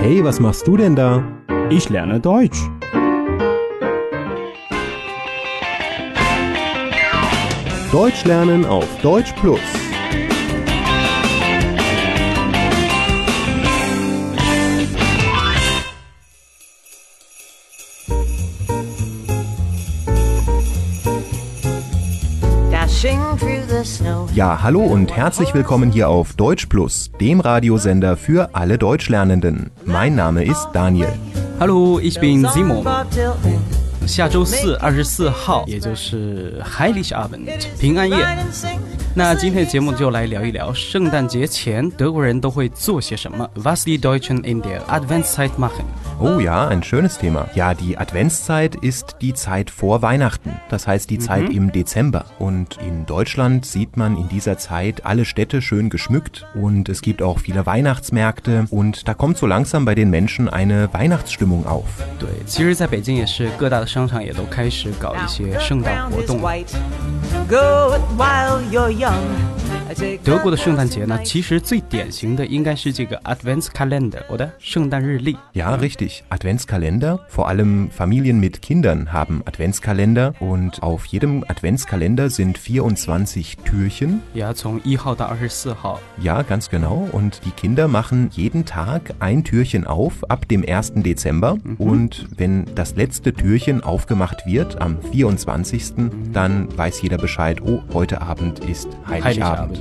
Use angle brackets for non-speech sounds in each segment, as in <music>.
Hey, was machst du denn da? Ich lerne Deutsch. Deutsch lernen auf Deutsch Plus. Ja, hallo und herzlich willkommen hier auf Deutsch Plus, dem Radiosender für alle Deutschlernenden. Mein Name ist Daniel. Hallo, ich bin Simon. Song till then. 下周四，二十四号，也就是 Heiligabend 平安夜。 Ride and sing. 那今天的节目就来聊一聊圣诞节前德国人都会做些什么。Was die Deutschen in der Adventszeit machen？ Oh ja, ein schönes Thema. Ja, die Adventszeit ist die Zeit vor Weihnachten. Das heißt die Zeit im Dezember. Und in Deutschland sieht man in dieser Zeit alle Städte schön geschmückt und es gibt auch viele Weihnachtsmärkte und da kommt so langsam bei den Menschen eine Weihnachtsstimmung auf. 对，其实在北京也是各大的商场也都开始搞一些圣诞 Ground 活 is 动。 white. Go it while you're young. I take 德国的圣诞节呢，其实最典型的应该是这个 Adventskalender 我的圣诞日历。 Ja, richtig. Adventskalender. Vor allem Familien mit Kindern haben Adventskalender und auf jedem Adventskalender sind 24 Türchen. 呀，从一号到二十四号， Ja, ganz genau. Und die Kinder machen jeden Tag ein Türchen auf ab dem 1. Dezember. Und wenn das letzte Türchen aufgemacht wird am 24., dann weiß jeder Bescheid, oh, heute Abend ist Heiligabend.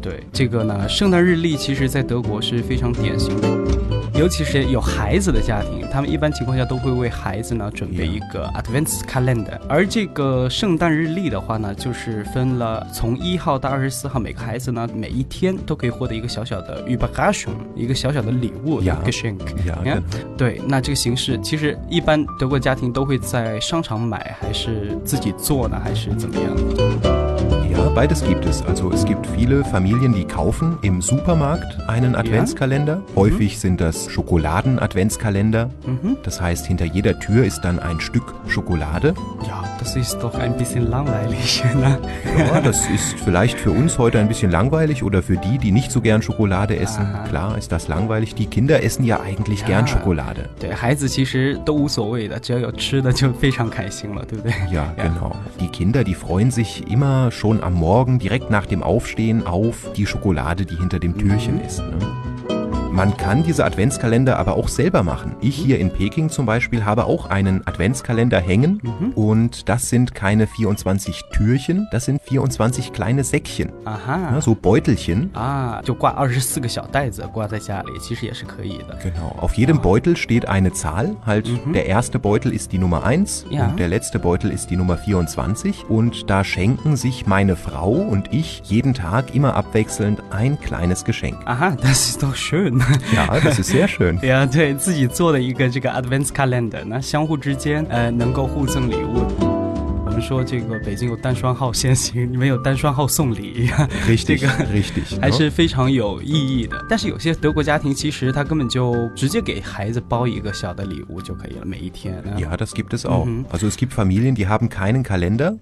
对这个呢，圣诞日历其实在德国是非常典型的，尤其是有孩子的家庭，他们一般情况下都会为孩子呢准备一个 Adventskalender。而这个圣诞日历的话呢，就是分了从一号到二十四号，每个孩子呢每一天都可以获得一个小小的 Überraschung，一个小小的礼物 Ja. Geschenk。Ja, 你看 genau. 对，那这个形式其实一般德国家庭都会在商场买，还是自己做呢，还是怎么样？Ja, beides gibt es. Also es gibt viele Familien, die kaufen im Supermarkt einen Adventskalender. Häufig sind das Schokoladen-Adventskalender. Das heißt, hinter jeder Tür ist dann ein Stück Schokolade. Ja, das ist doch ein bisschen langweilig. <laughs> Ne? Ja, das ist vielleicht für uns heute ein bisschen langweilig oder für die, die nicht so gern Schokolade essen. Klar ist das langweilig. Die Kinder essen ja eigentlich gern Schokolade. 对孩子其实都无所谓的，只要有吃的就非常开心了，对不对？ Ja, genau. Die Kinder, die freuen sich immer schon am Morgen, direkt nach dem Aufstehen, auf die Schokolade, die hinter dem Türchen ist. Ne? Man kann diese Adventskalender aber auch selber machen. Ich hier in Peking zum Beispiel habe auch einen Adventskalender hängen und das sind keine 24 Türchen, das sind 24 kleine Säckchen, 啊哈 ne, so Beutelchen. 啊，就挂二十四个小袋子挂在家里，其实也是可以的。 Genau. Auf jedem Beutel steht eine Zahl. Halt, der erste Beutel ist die Nummer 1 Ja. und der letzte Beutel ist die Nummer 24. Und da schenken sich meine Frau und ich jeden Tag immer abwechselnd ein kleines Geschenk. 啊哈，das ist doch schön。 Ja, das ist sehr schön. 呀，对自己做的一个这个 Advent Calendar，那相互之间呃能够互赠礼物。说这个北京有单双号先行，你们有单双号送礼，这个.还?是非常有意义的。但是有些德国家庭其实他根本就直接给孩子包一个小的礼物就可以了，每一天。啊 Ja, das gibt es auch. Also es gibt Familien, die haben keinen Kalender,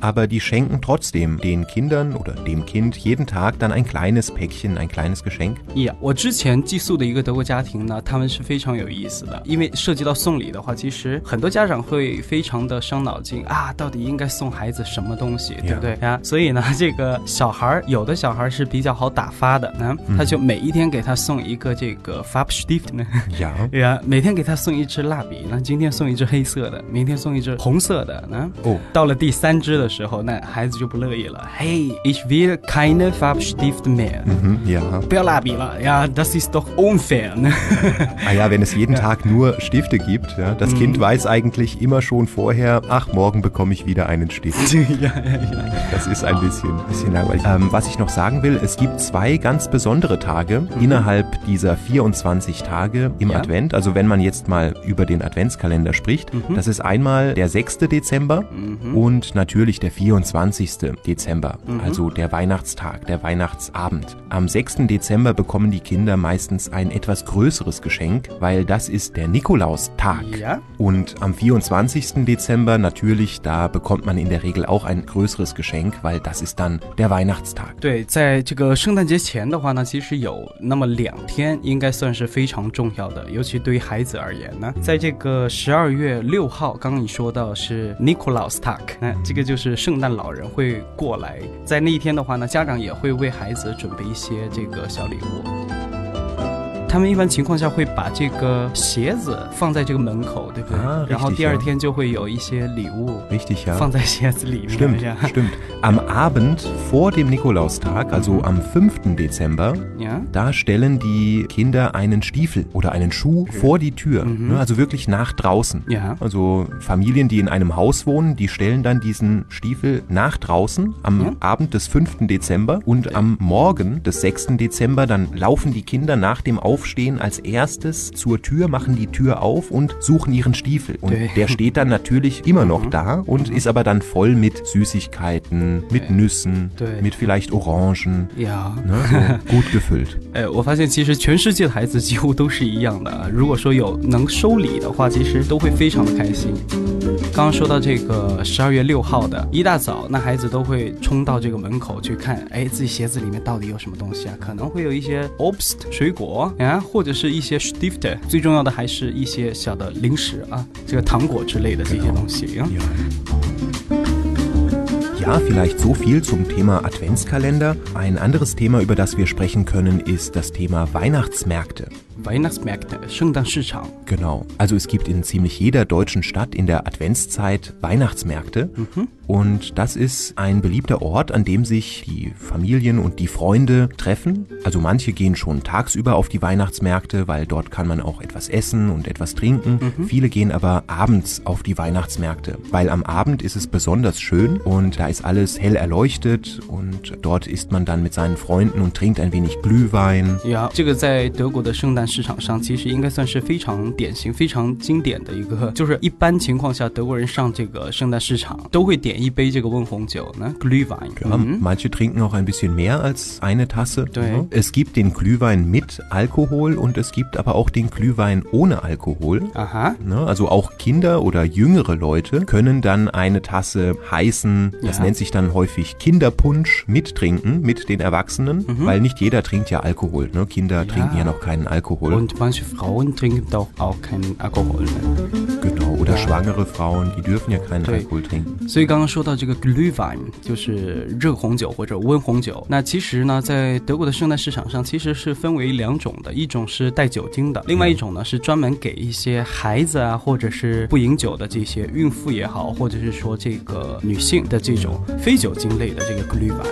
aber die schenken trotzdem den Kindern oder dem Kind jeden Tag dann ein kleines Päckchen, ein kleines Geschenk. Ja，我之前寄宿的一个德国家庭呢，他们是非常有意思的，因为涉及到送礼的话，其实很多家长会非常的伤脑筋啊，到底应该送孩子什么东西，对不对呀？所以呢，这个小孩儿有的小孩儿是比较好打发的，那他就每一天给他送一个这个 Farbstift <laughs> 呢。 Ja. 对呀，每天给他送一支蜡笔，那今天送一支黑色的，明天送一支红色的，那哦到了第三支的时候，那孩子就不乐意了。Hey, ich <laughs> <laughs> will keine Farbstift mehr，、 Mhm, ja. 不要蜡笔了呀，das ist doch unfair 呢。 Ah ja, wenn es jeden Tag nur Stifte gibt, ja, das Kind weiß eigentlich immer schon vorher, ach, morgen bekomme ich wieder wieder einen Stift. <laughs> ja, ja, ja. Das ist ein bisschen, bisschen langweilig. Ähm, was ich noch sagen will, es gibt zwei ganz besondere Tage mhm. innerhalb dieser 24 Tage im ja. Advent. Also wenn man jetzt mal über den Adventskalender spricht, mhm. das ist einmal der 6. Dezember mhm. und natürlich der 24. Dezember, mhm. also der Weihnachtstag, der Weihnachtsabend. Am 6. Dezember bekommen die Kinder meistens ein etwas größeres Geschenk, weil das ist der Nikolaustag. Ja. Und am 24. Dezember natürlich, da bekommen bekommt man in der Regel auch ein größeres Geschenk, weil das ist dann der Weihnachtstag. 对，在这个圣诞节前的话呢，其实有那么两天应该算是非常重要的，尤其对于孩子而言呢，在这个十二月六号，刚刚你说到是 Nikolaus Tag，那这个就是圣诞老人会过来，在那一天的话呢，家长也会为孩子准备一些这个小礼物。 他们一般情况下会把这个鞋子放在这个门口，对不对？啊然后 richtig, 第二 ja. 天就会有一些礼物 Richtig, ja. 放在鞋子里面。 Stimmt, 这样 stimmt. Am Abend vor dem Nikolaustag, also am 5. Dezember, 呀 da stellen die Kinder einen Stiefel oder einen Schuh vor die Tür. Ne, also wirklich nach draußen. Ja. Also Familien, die in einem Haus wohnen, die stellen dann diesen Stiefel nach draußen am Ja. Abend des 5. Dezember und am Morgen des 6. Dezember, dann laufen die Kinder nach dem Aufstehen als erstes zur Tür, machen die Tür auf und suchen ihren Stiefel. Und Ja. der steht dann natürlich immer noch da und ist aber dann voll mit Süßigkeiten, mit Nüssen, Ja. mit vielleicht Orangen. 呀。 Ne, so <laughs> gut gefüllt. 呃，我发现其实全世界的孩子几乎都是一样的啊。如果说有能收礼的话，其实都会非常的开心。刚刚说到这个十二月六号的一大早，那孩子都会冲到这个门口去看，哎，自己鞋子里面到底有什么东西啊？可能会有一些 obst 水果 啊，或者是一些 stifter，最重要的还是一些小的零食啊，这个糖果之类的这些东西。啊 Ja, vielleicht so viel zum Thema Adventskalender. Ein anderes Thema, über das wir sprechen können, ist das Thema Weihnachtsmärkte. Weihnachtsmärkte, Genau. Also es gibt in ziemlich jeder deutschen Stadt in der Adventszeit Weihnachtsmärkte. Mhm. Und das ist ein beliebter Ort, an dem sich die Familien und die Freunde treffen. Also manche gehen schon tagsüber auf die Weihnachtsmärkte, weil dort kann man auch etwas essen und etwas trinken. Mhm. Viele gehen aber abends auf die Weihnachtsmärkte, weil am Abend ist es besonders schön und da ist alles hell erleuchtet und dort isst man dann mit seinen Freunden und trinkt ein wenig Glühwein. 呀，这个在德国的圣诞市场上，其实应该算是非常典型、非常经典的一个，就是一般情况下，德国人上这个圣诞市场都会点一杯这个温红酒呢，Glühwein。 <laughs> Ja, 嗯 manche trinken auch ein bisschen mehr als eine Tasse. Doi. Ja. Es gibt den Glühwein mit Alkohol und es gibt aber auch den Glühwein ohne Alkohol. 啊哈， Ne, Also auch Kinder oder jüngere Leute können dann eine Tasse heißen, das Ja. nennt sich dann häufig Kinderpunsch, mittrinken mit den Erwachsenen, weil nicht jeder trinkt ja Alkohol. Ne? Kinder trinken ja noch keinen Alkohol. Und manche Frauen trinken doch auch keinen Alkohol呢。 genau. Oder Ja. schwangere Frauen, die dürfen ja keinen Doi. Alkohol trinken. 所以刚刚说到这个 Glühwein，就是热红酒或者温红酒。那其实呢，在德国的圣诞市场上，其实是分为两种的，一种是带酒精的，另外一种呢是专门给一些孩子啊，或者是不饮酒的这些孕妇也好，或者是说这个女性的这种 非酒精类的这个 Glühwein。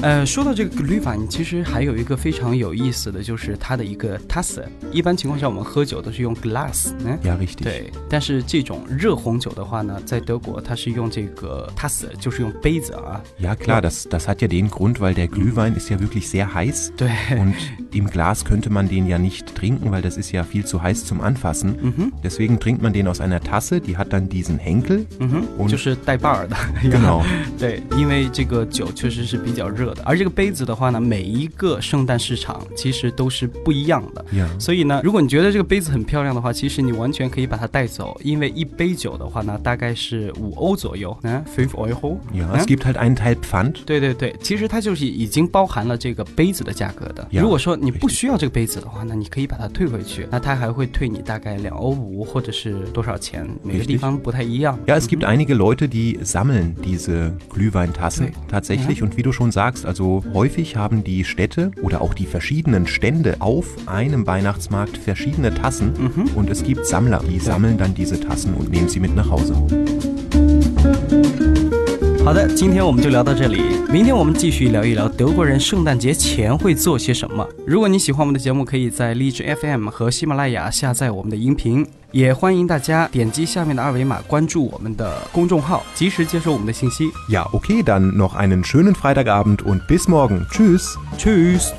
呃，说到这个 Glühwein，其实还有一个非常有意思的，就是它的一个 Tasse。一般情况下，我们喝酒都是用 glass，嗯.对。但是这种热红酒的话呢，在德国它是用这个 Tasse，就是用杯子啊。Ja klar, das, das hat ja den Grund, weil der Glühwein ist ja wirklich sehr heiß. 对，Und im Glas könnte man den ja nicht trinken, weil das ist ja viel zu heiß zum Anfassen. Deswegen trinkt man den aus einer Tasse, die hat dann diesen Henkel. 嗯哼， Und 就是带把儿的。 Genau. <laughs> 对，因为这个酒确实是比较热的，而这个杯子的话呢，每一个圣诞市场其实都是不一样的。 Ja. 所以呢，如果你觉得这个杯子很漂亮的话，其实你完全可以把它带走，因为一杯酒的话呢，大概是五欧左右，嗯，five euro。 Ja, 嗯 es gibt halt einen Teil Pfand. 对对对，其实它就是已经包含了这个杯子的价格的。 Ja，如果说 你不需要这个杯子的话，那你可以把它退回去，那它还会退你大概两欧五或者是多少钱，每个地方不太一样。 Ja, es gibt einige Leute, die sammeln diese Glühweintassen Okay. tatsächlich. Und wie du schon sagst, also häufig haben die Städte oder auch die verschiedenen Stände auf einem Weihnachtsmarkt verschiedene Tassen. Und es gibt Sammler, die sammeln dann diese Tassen und nehmen sie mit nach Hause. 好的，今天我们就聊到这里，明天我们继续聊一聊德国人圣诞节前会做些什么。如果你喜欢我们的节目，可以在荔枝 FM 和喜马拉雅下载我们的音频，也欢迎大家点击下面的二维码关注我们的公众号，及时接收我们的信息。Ja, okay, dann noch einen schönen Freitagabend und bis morgen. Tschüss. Tschüss。